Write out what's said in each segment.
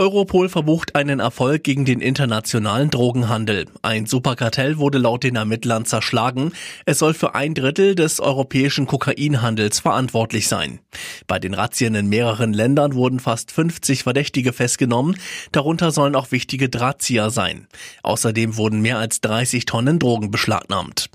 Europol verbucht einen Erfolg gegen den internationalen Drogenhandel. Ein Superkartell wurde laut den Ermittlern zerschlagen. Es soll für ein Drittel des europäischen Kokainhandels verantwortlich sein. Bei den Razzien in mehreren Ländern wurden fast 50 Verdächtige festgenommen. Darunter sollen auch wichtige Drahtzieher sein. Außerdem wurden mehr als 30 Tonnen Drogen beschlagnahmt.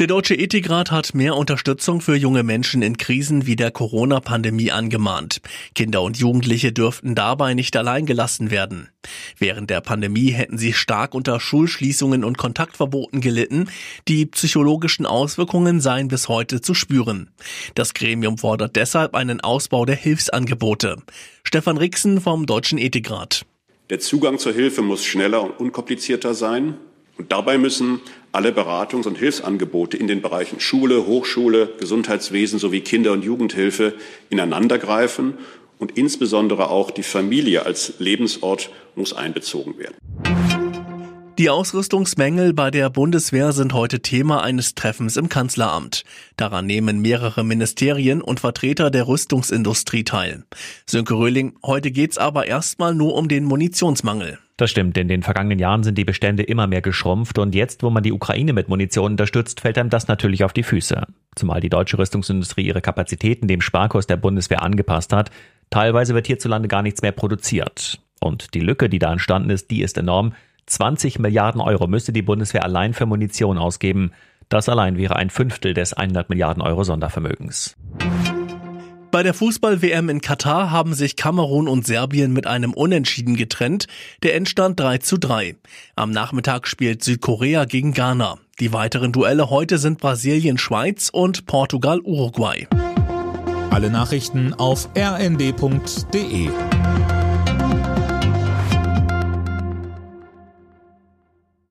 Der Deutsche Ethikrat hat mehr Unterstützung für junge Menschen in Krisen wie der Corona-Pandemie angemahnt. Kinder und Jugendliche dürften dabei nicht allein gelassen werden. Während der Pandemie hätten sie stark unter Schulschließungen und Kontaktverboten gelitten. Die psychologischen Auswirkungen seien bis heute zu spüren. Das Gremium fordert deshalb einen Ausbau der Hilfsangebote. Stefan Rixen vom Deutschen Ethikrat. Der Zugang zur Hilfe muss schneller und unkomplizierter sein. Und dabei müssen alle Beratungs- und Hilfsangebote in den Bereichen Schule, Hochschule, Gesundheitswesen sowie Kinder- und Jugendhilfe ineinandergreifen und insbesondere auch die Familie als Lebensort muss einbezogen werden. Die Ausrüstungsmängel bei der Bundeswehr sind heute Thema eines Treffens im Kanzleramt. Daran nehmen mehrere Ministerien und Vertreter der Rüstungsindustrie teil. Sönke Röhling, heute geht's aber erstmal nur um den Munitionsmangel. Das stimmt, in den vergangenen Jahren sind die Bestände immer mehr geschrumpft und jetzt, wo man die Ukraine mit Munition unterstützt, fällt einem das natürlich auf die Füße. Zumal die deutsche Rüstungsindustrie ihre Kapazitäten dem Sparkurs der Bundeswehr angepasst hat. Teilweise wird hierzulande gar nichts mehr produziert. Und die Lücke, die da entstanden ist, die ist enorm. 20 Milliarden Euro müsste die Bundeswehr allein für Munition ausgeben. Das allein wäre ein Fünftel des 100 Milliarden Euro Sondervermögens. Bei der Fußball-WM in Katar haben sich Kamerun und Serbien mit einem Unentschieden getrennt. Der Endstand 3 zu 3. Am Nachmittag spielt Südkorea gegen Ghana. Die weiteren Duelle heute sind Brasilien, Schweiz und Portugal, Uruguay. Alle Nachrichten auf rnd.de